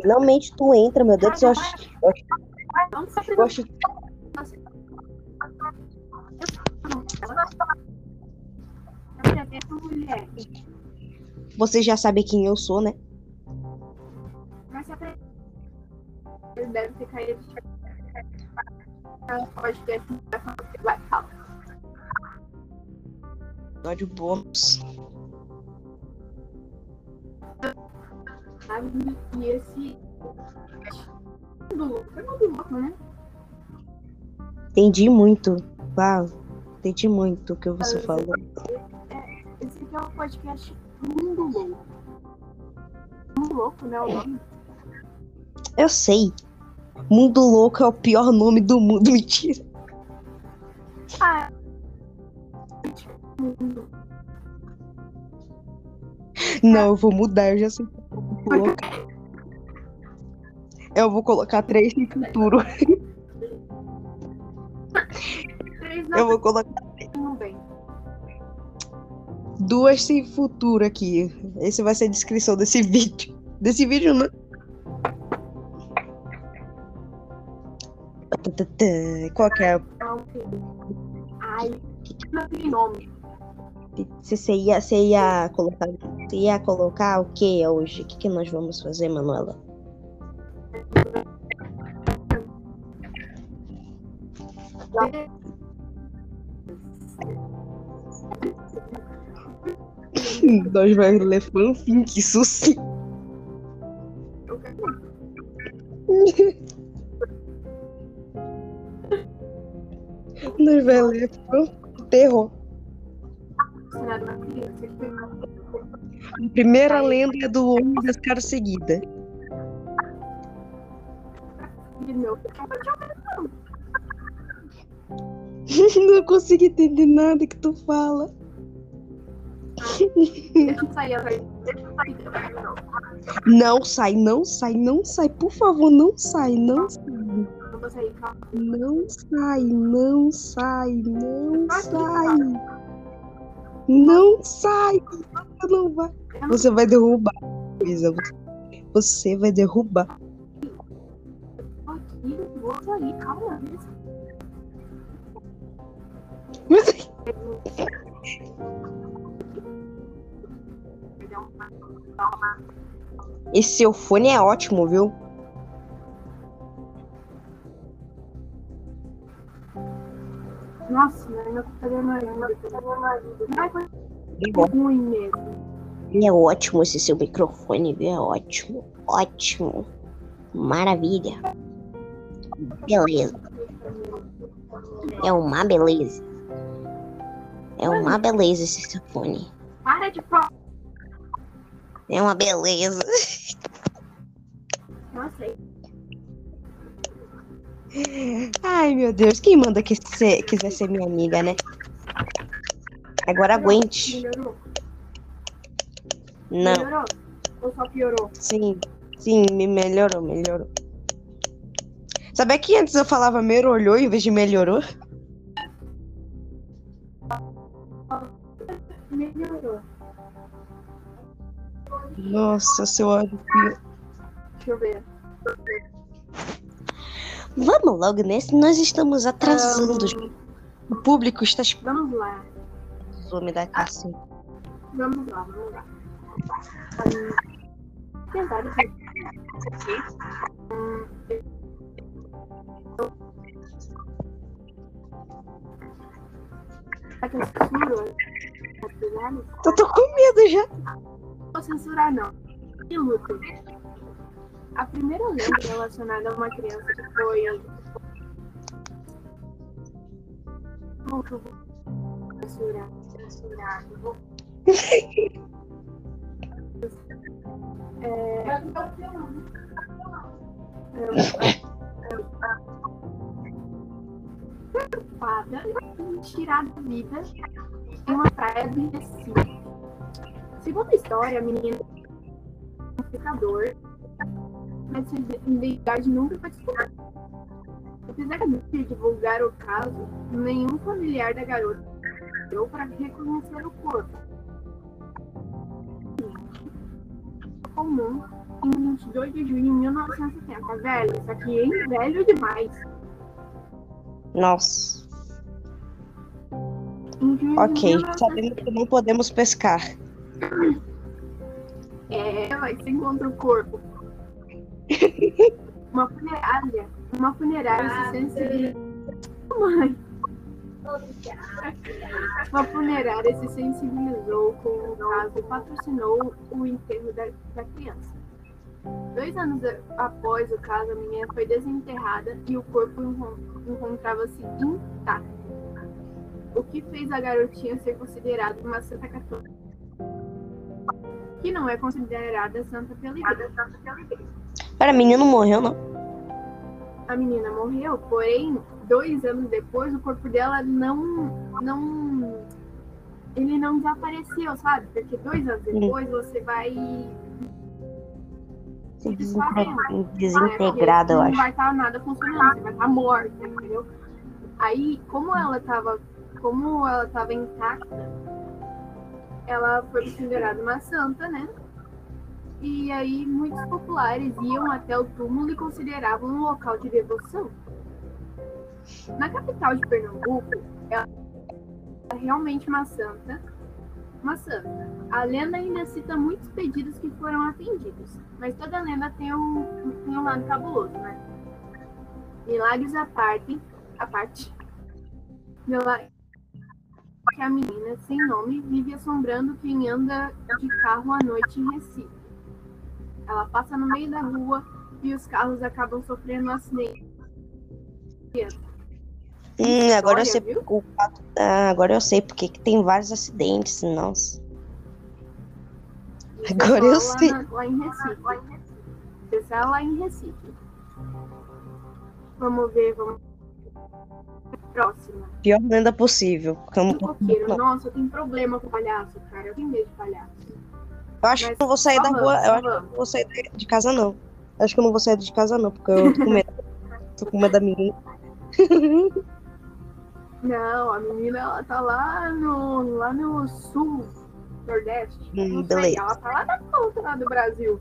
Finalmente tu entra, meu Deus do céu. Eu acho- eu acho-. Você já sabe quem eu sou, né? Mas se a Ele deve ter caído. Ela pode ter Black Hawk. Episódio bônus. Sabe? E esse. É mundo louco, né? Entendi muito. Uau. Entendi muito o que você falou. Esse aqui é o podcast Mundo Louco. Mundo Louco, né? O nome. Eu sei. Mundo Louco é o pior nome do mundo. Mentira. Ah. Não, eu vou mudar, eu já sei. Colocar. Eu vou colocar três no futuro. Eu vou colocar não duas sem futuro aqui. Esse vai ser a descrição desse vídeo. Desse vídeo, né? Qual que é? Ai, não tem nome. Você, você ia, você ia colocar, você ia colocar o que hoje? O que, que nós vamos fazer, Manuela? Nós vamos ler fanfic, isso sim. Eu quero Nós vamos ler fanfic terror. A primeira lenda é do homem das caras meu. Não consigo entender nada que tu fala. Deixa eu sair atrás. Deixa eu sair atrás. Não, sai, não sai, não sai. Por favor, não sai, não sai. não. Calma. Não sai, não sai, não sai. Não sai. Não vai. Você vai derrubar coisa. Você vai derrubar. Aqui, vou sair. Calma. Esse seu fone é ótimo, viu? Meu É ruim mesmo. É ótimo esse seu microfone, viu? É ótimo. Ótimo. Maravilha. Beleza. É uma beleza. É uma beleza esse seu fone. Para de falar. É uma beleza. Ai, meu Deus. Quem manda que você quiser ser minha amiga, né? Agora aguente. melhorou. Não. Melhorou? Ou só piorou? Sim. Sim, me melhorou, melhorou. Sabia que antes eu falava merolhou em vez de melhorou? Melhorou. Nossa, seu ódio. Deixa eu ver. Vamos logo nesse, nós estamos atrasando. Ahn, O público está vamos lá. Vou me dar cacete. Vamos lá, vamos lá. Aqui. Será que eu censuro tô com medo já. Não vou censurar, não. Que luto. A primeira lenda relacionada a uma criança que foi. Vou. É... Preocupada em tirar da vida em uma praia do Recife. Segundo a história, a menina é um pecador, mas sua identidade nunca foi descoberta. Apesar de divulgar o caso, nenhum familiar da garota deu para reconhecer o corpo. É comum em 22 de junho de 1970. Velho, isso aqui é velho demais. Nossa. Ok. 1970. Sabemos que não podemos pescar. É, mas você encontra o corpo. Uma funerária. Uma funerária se sensibilizou. Mãe. Uma funerária se sensibilizou com o caso e patrocinou o enterro da, da criança. Dois anos após o caso, a menina foi desenterrada e o corpo encon- encontrava-se intacto. O que fez a garotinha ser considerada uma santa católica. Que não é considerada santa pela igreja. Pera, menino morreu, não? A menina morreu, porém, dois anos depois, o corpo dela não. não ele não desapareceu, sabe? Porque dois anos depois você vai. se né? Desintegrada, eu acho. Não vai estar nada funcionando, você vai estar morta, entendeu? Aí, como ela tava. Como ela tava intacta, ela foi considerada uma santa, né? E aí muitos populares iam até o túmulo e consideravam um local de devoção. Na capital de Pernambuco, ela é realmente uma santa. Uma santa. A lenda ainda cita muitos pedidos que foram atendidos, mas toda lenda tem um, tem um lado cabuloso, né? Milagres à parte, à parte. Que a menina sem nome vive assombrando quem anda de carro à noite em Recife. Ela passa no meio da rua e os carros acabam sofrendo um acidente. Hum, agora eu sei História, o fato- ah, agora eu sei porque que tem vários acidentes, nossa. Agora eu sei. Lá, na- lá em Recife. É lá em Recife. Vamos ver, vamos. Próxima. Pior lenda possível. Como-. Nossa, eu tenho problema com palhaço, cara. Eu tenho medo de palhaço. Eu acho que eu não vou sair da rua. Eu acho que não vou sair de casa, não. Eu acho que eu não vou sair de casa, não, porque eu tô com medo. tô com medo da menina. Não, a menina ela tá lá no, lá no sul, nordeste. Hum, não sei, beleza. ela tá lá na ponta lá do Brasil.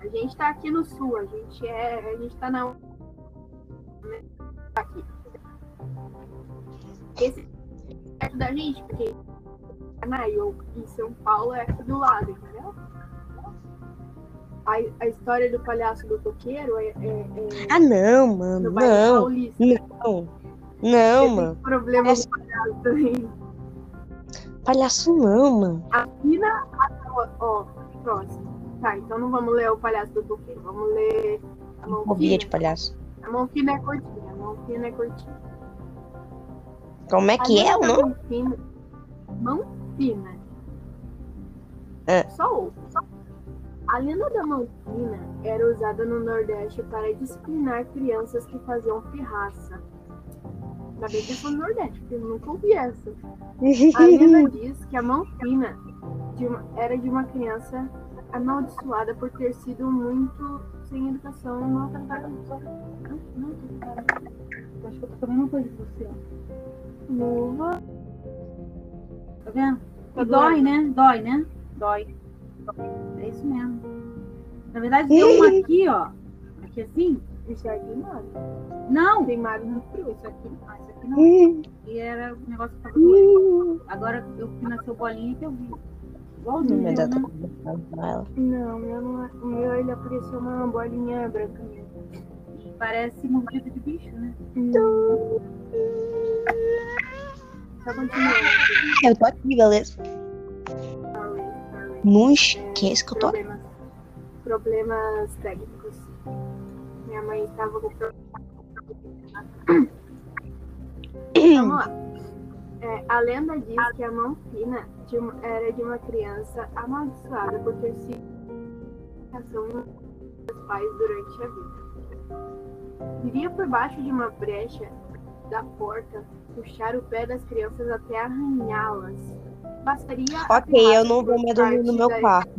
A gente tá aqui no sul, a gente é. A gente tá na. Aqui. Esse é perto da gente, porque Canaio e São Paulo é aqui do lado, entendeu? A, a história do palhaço do coqueiro é, é, é Ah, não, mano. Não. paulista. Não. Não, mano. problema Essa- com palhaço também. Palhaço não, mano. A Fina. Ó, ó, próximo. Tá, então não vamos ler o palhaço do coqueiro. Vamos ler a mão Fobia de palhaço. A mão fina é curtinha. A mão fina é curtinha. Como é que A é o nome? Mão fina. É. Só ouve. A lenda da mão fina era usada no Nordeste para disciplinar crianças que faziam pirraça. Ainda bem que é no Nordeste, porque eu nunca ouvi essa. A lenda diz que a de uma- era de uma criança amaldiçoada por ter sido muito sem educação e maltratada. Acho que eu tô fazendo uma coisa com você. Luva. Tá vendo? Tá E dói, doendo. né? Dói, né? Dói. É isso mesmo. Na verdade, tem uma aqui, ó. Aqui assim. Isso é queimado. Não! Queimado no frio. Isso aqui, ah, isso aqui não. E era um negócio que tava doendo. Agora eu fui na seu bolinha que eu vi. Igualzinho, Meu né? Com ela. Não, meu não. O meu ele apareceu uma bolinha branca mesmo. E parece mordida de bicho, né? Não. Continuando. Eu tô aqui, beleza? Não esquece que eu tô aqui. problemas, técnicos. Minha mãe estava com problemas. Vamos lá. É, a lenda diz que a mão fina de uma- era de uma criança amaldiçoada por ter sido dos pais durante a vida. Viria por baixo de uma brecha da porta, puxar o pé das crianças até arranhá-las. Bastaria Ok, eu não vou mais dormir no meu da- quarto.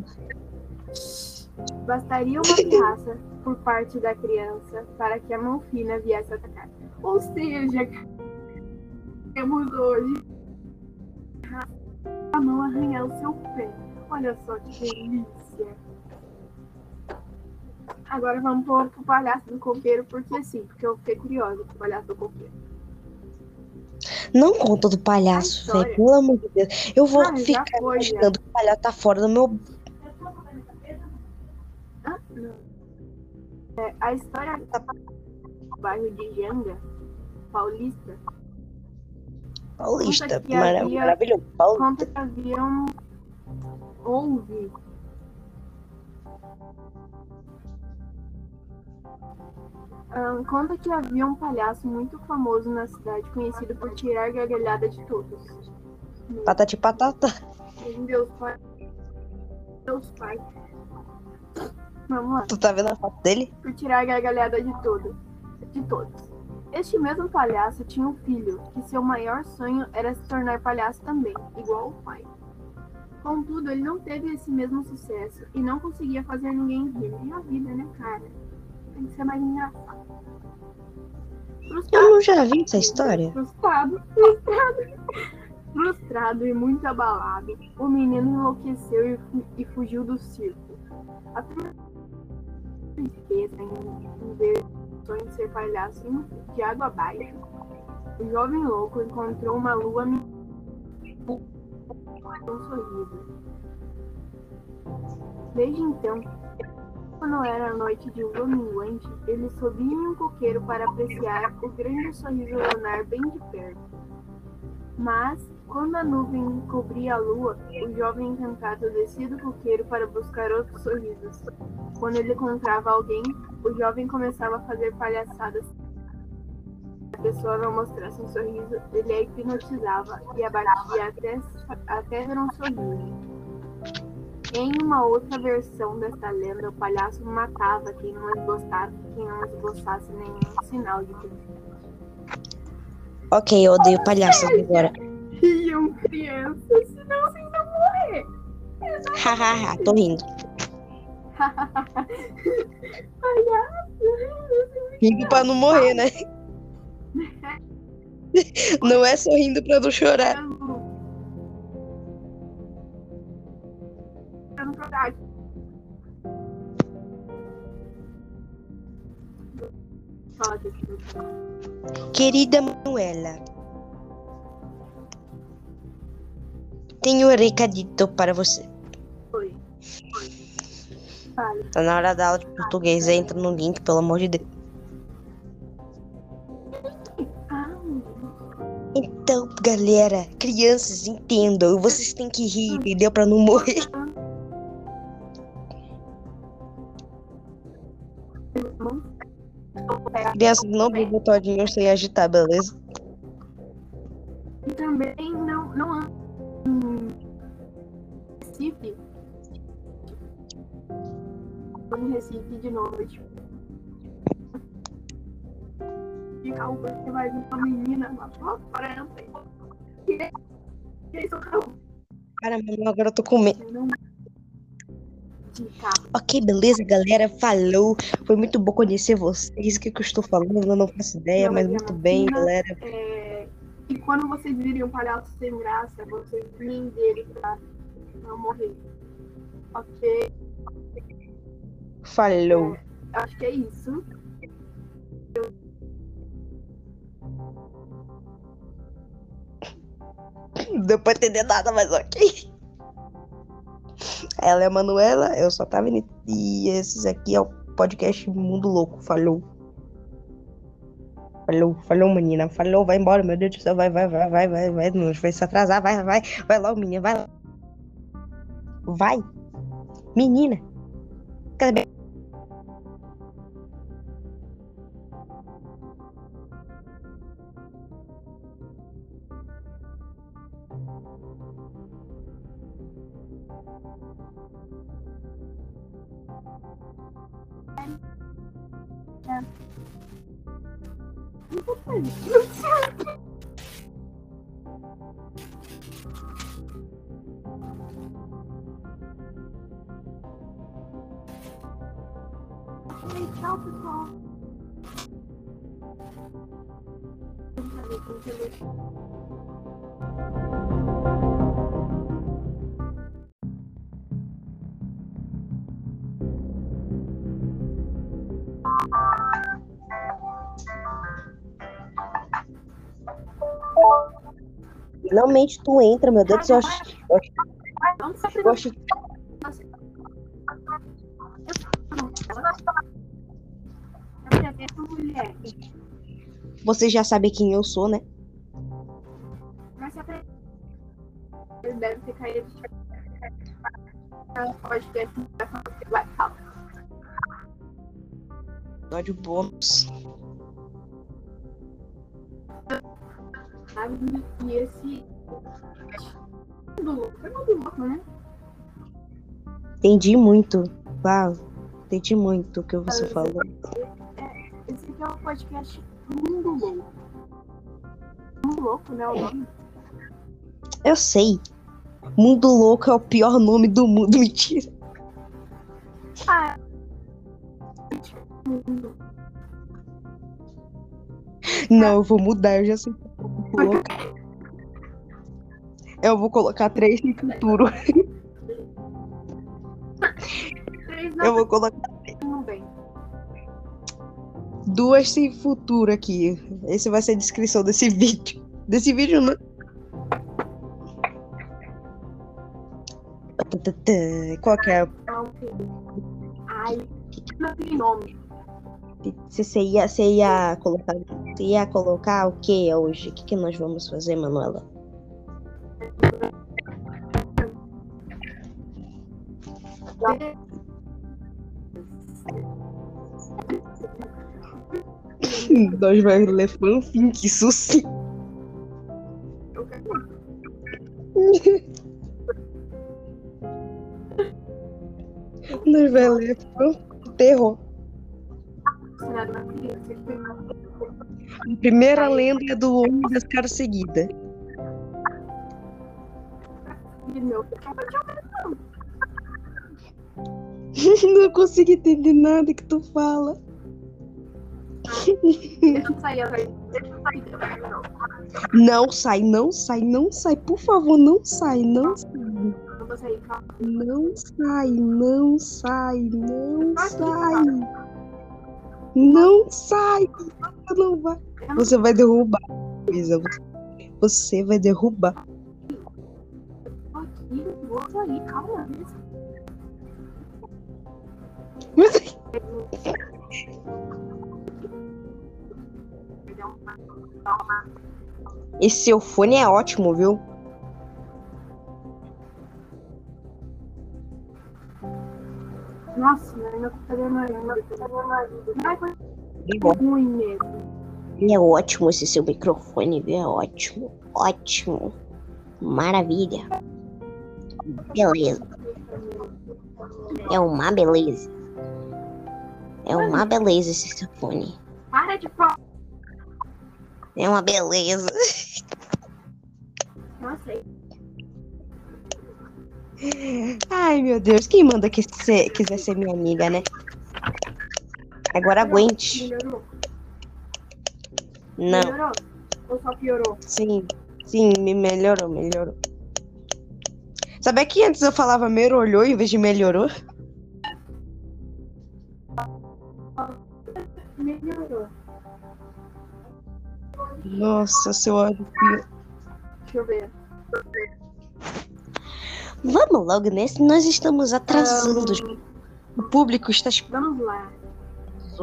Bastaria uma pirraça por parte da criança para que a mão fina viesse atacar. Ou seja, temos hoje a mão arranhar o seu pé. Olha só que delícia. Agora vamos pro, pro palhaço do coqueiro, porque sim, porque eu fiquei curiosa com o palhaço do coqueiro. Não conta do palhaço, velho. Pelo amor de Deus. Eu vou Ah, ficar foi, imaginando que o palhaço tá fora do meu. Ah. É, a história do bairro de Janga, paulista, Paulista. Havia- Maravilhoso. Paulista. conta que haviam. Houve. Ah, conta que havia um palhaço muito famoso na cidade, conhecido por tirar gargalhada de todos. Patati patata. Deus pai. Deus pai. Vamos lá. Tu tá vendo a foto dele? por tirar a gargalhada de todo, de todos. Este mesmo palhaço tinha um filho, que seu maior sonho era se tornar palhaço também, igual o pai. Contudo, ele não teve esse mesmo sucesso e não conseguia fazer ninguém rir. É a vida, né, cara? Tem que ser mais engraçado. Eu não já vi essa história. Frustrado, frustrado. Frustrado e muito abalado, o menino enlouqueceu e, fu- e fugiu do circo. A tristeza em, ver o sonho de ser palhaço de água abaixo. O jovem louco encontrou uma lua com um sorriso. Desde então, quando era a noite de lua minguante, ele subia em um coqueiro para apreciar o grande sorriso lunar bem de perto. Mas, quando a nuvem cobria a lua, o jovem encantado descia do coqueiro para buscar outros sorrisos. Quando ele encontrava alguém, o jovem começava a fazer palhaçadas. Se a pessoa não mostrasse um sorriso, ele a hipnotizava e abatia até, até ver um sorriso. Em uma outra versão desta lenda, o palhaço matava quem não esboçasse, quem não esboçasse nenhum sinal de felicidade. Ok, eu odeio palhaços agora. Riam crianças, senão vocês vão morrer. Hahaha, tô rindo. Palhaço. Rindo pra não morrer, né? Não é sorrindo pra não chorar. Querida Manuela, tenho um recadito para você. Oi. Tá na hora da aula de português, entra no link, pelo amor de Deus. Ah, Então, galera, crianças, entendam, vocês têm que rir, entendeu? Pra não morrer. Crianças, não bebam todinho sem agitar, beleza? E também não, não Recife. Em Recife de noite. Fica o você vai vir uma menina na sua frente. E eles são Cara, mano, agora eu tô com medo. Ok, beleza, galera, falou. Foi muito bom conhecer vocês. O que, que eu estou falando? Eu não faço ideia, Não, mas é muito bem, galera. É, e quando vocês virem um palhaço sem graça, vocês riem dele pra não morrer. Ok? Falou. Acho que é isso. Não deu pra entender nada, mas ok. Ela é a Manuela, eu sou a Tavini. E esses aqui é o podcast Mundo Louco. Falou. Falou, falou, menina. Falou, vai embora, meu Deus do céu. Vai, vai, vai, vai, vai, vai. Não vai se atrasar. Vai, vai. Vai logo, menina. Vai. Vai. Menina. Cadê? Finalmente tu entra, meu Deus Eu acho, Eu acho... Você já sabe quem eu sou, né? Episódio bônus. E esse. Mundo louco, né? Entendi muito. Uau. Entendi muito o que você falou. Esse aqui é o podcast Mundo Louco. Mundo Louco, né? O nome. Eu sei. Mundo Louco é o pior nome do mundo. Mentira. Não, eu vou mudar, eu já sei. que eu vou colocar. Eu vou colocar três no futuro. Eu vou colocar não duas sem futuro aqui. Esse vai ser a descrição desse vídeo. Desse vídeo, né? Qual que é? Ai, não tem Se você ia, você ia colocar, você ia colocar o que hoje? O que, que nós vamos fazer, Manuela? Nós vamos ler fanfic. Eu quero Nós vamos ler fanfic terror. A primeira lenda é do homem das caras seguidas. Meu, Não consigo entender nada que tu fala. sair atrás. Não, Não sai, não sai, não sai. Por favor, não sai, não sai. não. Não sai, não sai, não sai. Não sai. Você não vai. Você vai derrubar. Isa. Você vai derrubar. Aqui, vou sair. Calma. Esse seu fone é ótimo, viu? Meu ruim mesmo. É ótimo esse seu microfone, viu? É ótimo. Ótimo. Maravilha. Beleza. É uma beleza. É uma beleza esse seu fone. Para de falar. É uma beleza. Nossa, Ai, meu Deus. Quem manda que você quiser ser minha amiga, né? Agora aguente. melhorou. Não. Melhorou? Ou só piorou? Sim. Sim, me melhorou, melhorou. Sabia que antes eu falava melhorou em vez de melhorou? Melhorou. Nossa, seu ódio. Deixa eu ver. Vamos logo nesse, nós estamos atrasando. Ahn, O público está vamos lá.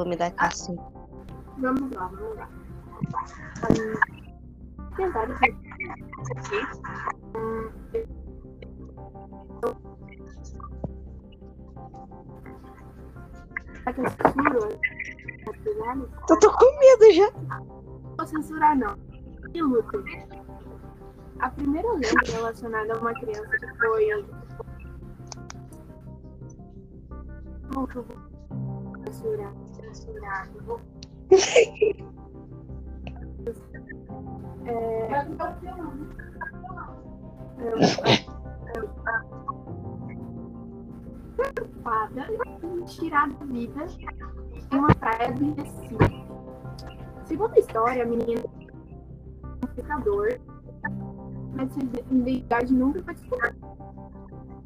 me da casa. Vamos lá, vamos lá. Ahn, tem vários aqui. Que eu tô com medo já. Não vou censurar, não. E Lucas? A primeira lenda relacionada a uma criança que foi. Vou. É... Preocupada em tirar da vida em uma praia do Recife. Segundo a história, a menina é um pecador, mas sua identidade nunca foi descoberta.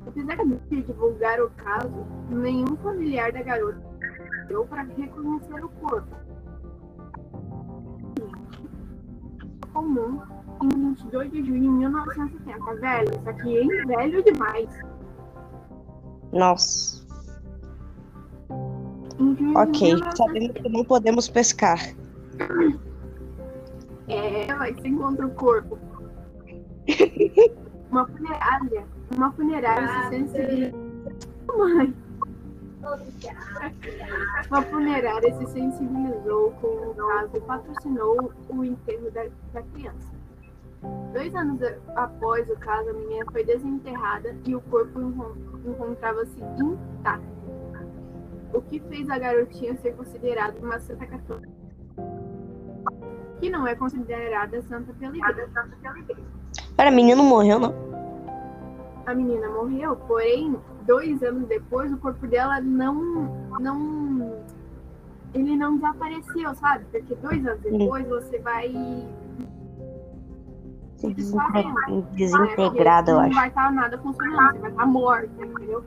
Apesar de divulgar o caso, nenhum familiar da garota deu para reconhecer o corpo. comum em 22 de junho de 1970. Velho, isso aqui é velho demais. Nossa. Ok, 1970. sabemos que não podemos pescar. É, mas você encontra o corpo. Uma funerária. Uma funerária se. Mãe. Uma funerária se sensibilizou com o caso e patrocinou o enterro da, da criança. Dois anos após o caso, a menina foi desenterrada e o corpo encon- encontrava-se intacto. O que fez a garotinha ser considerada uma santa católica que não é considerada santa pela igreja. Pera, menino morreu, não? A menina morreu, porém, dois anos depois, o corpo dela não. não ele não desapareceu, sabe? Porque dois anos depois você vai. Se Desintegrada, eu Não acho. vai estar nada funcionando, você vai estar morta, entendeu?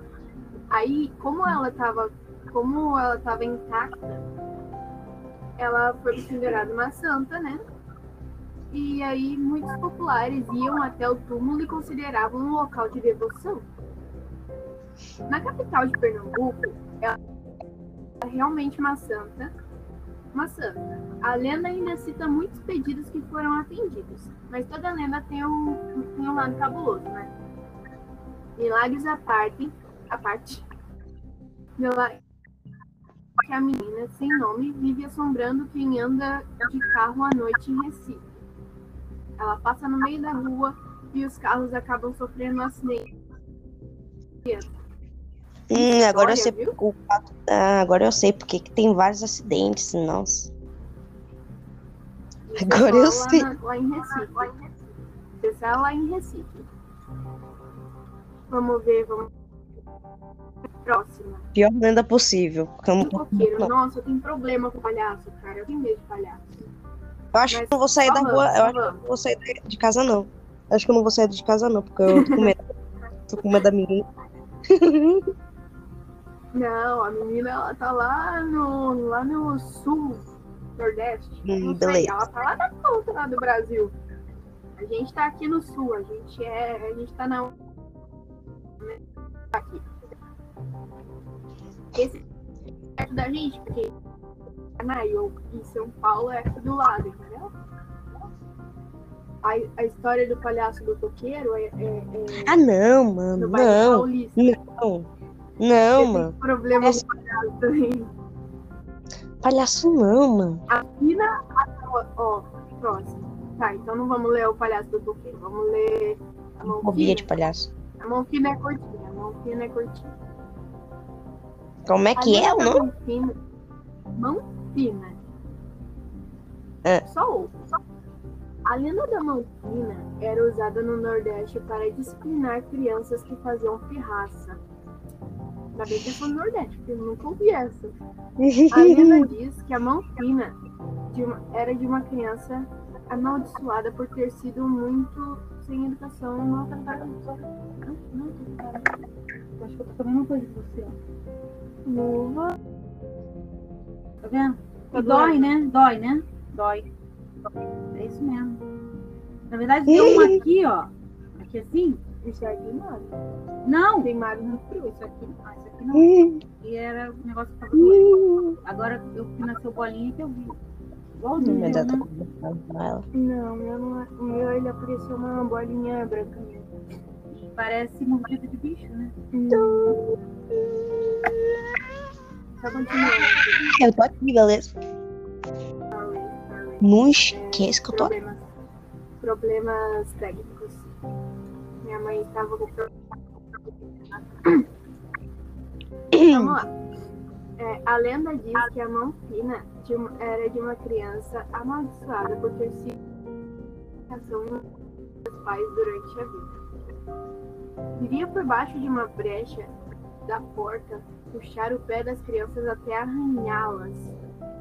Aí, como ela tava. Como ela tava intacta, ela foi considerada uma santa, né? E aí muitos populares iam até o túmulo e consideravam um local de devoção. Na capital de Pernambuco, ela é realmente uma santa. Uma santa. A lenda ainda cita muitos pedidos que foram atendidos, mas toda lenda tem um, tem um lado cabuloso, né? Milagres à parte, à parte. Que a menina sem nome vive assombrando quem anda de carro à noite em Recife. Ela passa no meio da rua e os carros acabam sofrendo um acidente. Hum, agora eu História, sei viu? o ah, agora eu sei porque que tem vários acidentes, nossa. Isso Agora é eu só sei. Lá, na- lá em Recife. Isso é lá em Recife. Vamos ver, vamos. Próxima. Pior lenda possível. O Campo- coqueiro. Não. Nossa, eu tenho problema com palhaço, cara. Eu tenho medo de palhaço. Eu acho que Mas eu não vou sair da rua. Eu acho que não vou sair de- casa, não. Eu acho que eu não vou sair de casa, não, porque eu tô com medo. tô com medo da menina. Não, a menina ela tá lá no, lá no sul, nordeste. Hum, não sei, beleza. ela tá lá na ponta lá do Brasil. A gente tá aqui no sul, a gente é. A gente tá na. Aqui. Esse é perto da gente, porque Canaio e São Paulo é aqui do lado, entendeu? A, a história do palhaço do toqueiro é, é, é Ah, não, mano. Não. paulista. Não. Não, mano. problema com palhaço também. Palhaço não, mano. Aqui na. Ó, ó, próximo. Tá, então não vamos ler o palhaço do toqueiro, vamos ler a Fobia de palhaço. A mão fina é curtinha, a mão fina é curtinha. Como é que A é o da nome? Mão fina. Mão fina. É. Só ouve. A lenda da mão fina era usada no Nordeste para disciplinar crianças que faziam pirraça. Ainda bem que eu sou no Nordeste, porque eu nunca ouvi essa. A lenda diz que a de uma- era de uma criança amaldiçoada por ter sido muito sem educação e maltratada. Acho que eu tô uma coisa de você. Luva. Tá vendo? Tá dói, né? Dói, né? Dói. É isso mesmo. Na verdade, tem uma aqui, ó. Aqui assim. Isso é queimado. Não! Queimado no frio. Isso aqui, ah, isso aqui não. E era o negócio que tava doendo. Agora eu fui na seu bolinha que eu vi. Igualzinho, né? eu tô conversando com ela. Não, meu não é- o meu ele apareceu uma bolinha branca. E parece mordida de bicho, né? Não. Continuando. Eu tô aqui, beleza? Não esquece que eu tô aqui. Problemas, problemas técnicos. Minha mãe estava com problemas. Vamos lá. É, a lenda diz que a mão fina de uma- era de uma criança amaldiçoada por ter sido dos pais durante a vida. Vivia por baixo de uma brecha da porta, puxar o pé das crianças até arranhá-las.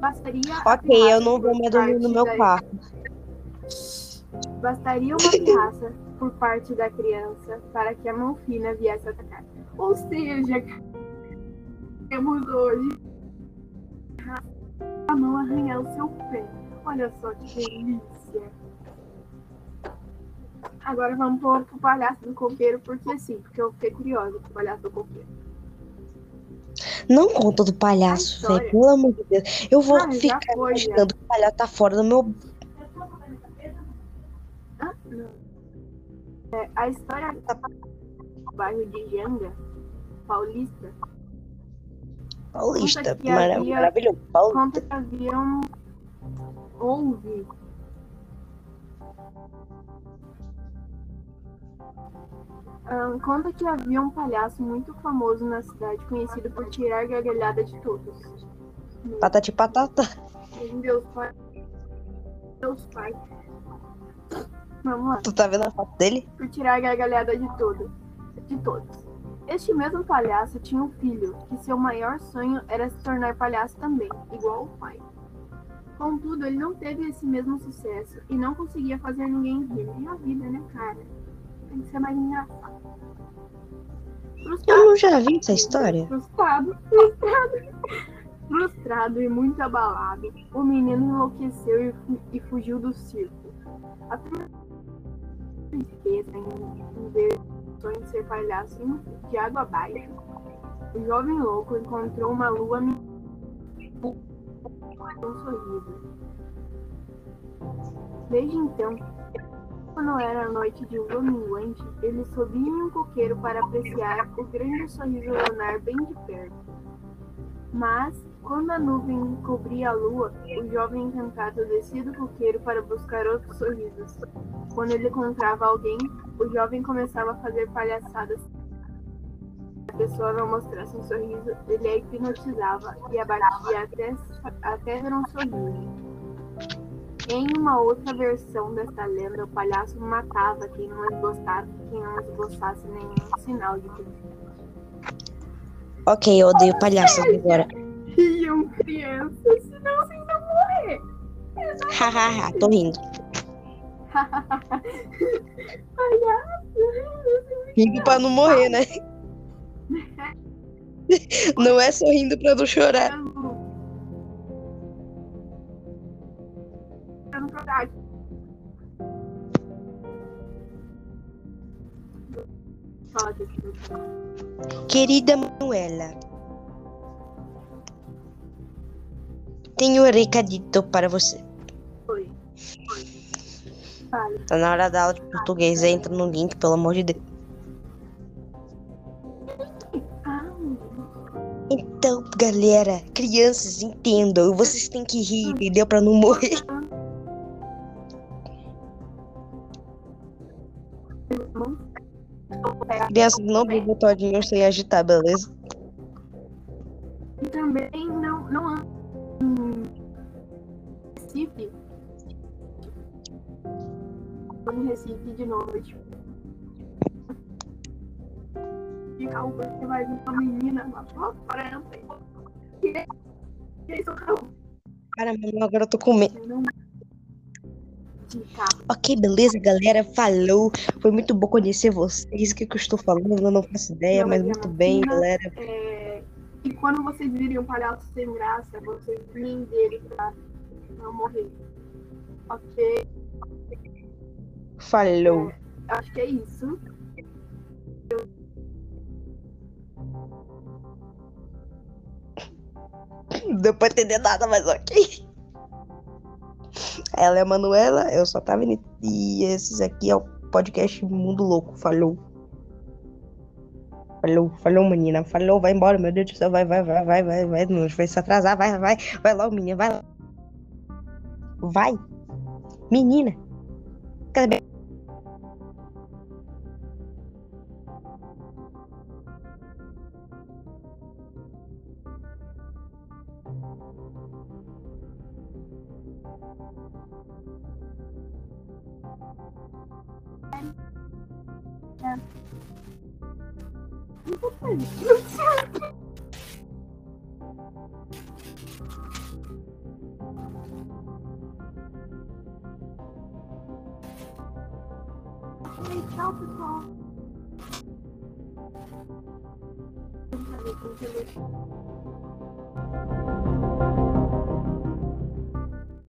Bastaria Ok, eu não vou mais dormir no meu da- quarto. Bastaria uma pirraça por parte da criança para que a mão fina viesse atacar. Ou seja, temos hoje a mão arranhar o seu pé. Olha só que delícia. Agora vamos pro, pro palhaço do coqueiro, porque sim, porque eu fiquei curiosa com o palhaço do coqueiro. Não conta do palhaço, velho. Pelo amor de Deus. Eu vou ah, ficar foi, imaginando já. que o palhaço tá fora do meu. Ah, é, a história tá do bairro de Janga, paulista. Paulista, maravilhoso. Paulista. Conta que haviam houve Um, conta que havia um palhaço muito famoso na cidade, conhecido por tirar gargalhada de todos. Patati patata. Deus pai. meu pai. Vamos lá. Tu tá vendo a foto dele? Por tirar gargalhada de todos, De todos. Este mesmo palhaço tinha um filho, que seu maior sonho era se tornar palhaço também, igual o pai. Contudo, ele não teve esse mesmo sucesso e não conseguia fazer ninguém rir. E a vida, né, cara? Tem que ser mais engraçado. Eu não já vi essa história. Frustrado, frustrado, frustrado e muito abalado, o menino enlouqueceu e, fu- e fugiu do circo. A tristeza em, ver o sonho de ser palhaço de água abaixo. O jovem louco encontrou uma lua com um sorriso. Desde então, quando era noite de lua minguante, ele subia em um coqueiro para apreciar o grande sorriso lunar bem de perto. Mas, quando a nuvem cobria a lua, o jovem encantado descia do coqueiro para buscar outros sorrisos. Quando ele encontrava alguém, o jovem começava a fazer palhaçadas. Se a pessoa não mostrasse um sorriso, ele a hipnotizava e abatia até, até ver um sorriso. Em uma outra versão desta lenda, o palhaço matava quem não esboçasse, quem não esboçasse nenhum sinal de felicidade. Ok, eu odeio palhaços agora. Riam crianças, senão vocês vão morrer. Hahaha, tô rindo. Palhaço. Rindo pra não morrer, né? Não é sorrindo pra não chorar. Verdade. Querida Manuela, tenho um recadito para você. Oi. Fale. Tá na hora da aula de português, entra no link, pelo amor de Deus. Ah, Então, galera, crianças, entendam. Vocês têm que rir, entendeu? Pra não morrer. Crianças, não vou botar o dinheiro sem agitar, beleza? E também não, não em Recife. Em Recife de noite. Ficar um porque vai vir uma menina lá pra frente. E aí, socorro. Cara, mano, agora eu tô com medo. Ok, beleza, galera. Falou. Foi muito bom conhecer vocês. O que, que eu estou falando? Eu não faço ideia, Não, mas é muito bem, galera. É, e quando vocês virem um palhaço sem graça, vocês riem dele pra não morrer. Ok? Falou. Acho que é isso. Não deu pra entender nada, mas ok. Ela é a Manuela, eu sou a Tavini. E esses aqui é o podcast Mundo Louco. Falou. Falou, falou, menina. Falou, vai embora, meu Deus do céu. Vai, vai, vai, vai, vai, vai. Não vai se atrasar. Vai, vai. Vai logo, menina. Vai lá. Vai. Menina.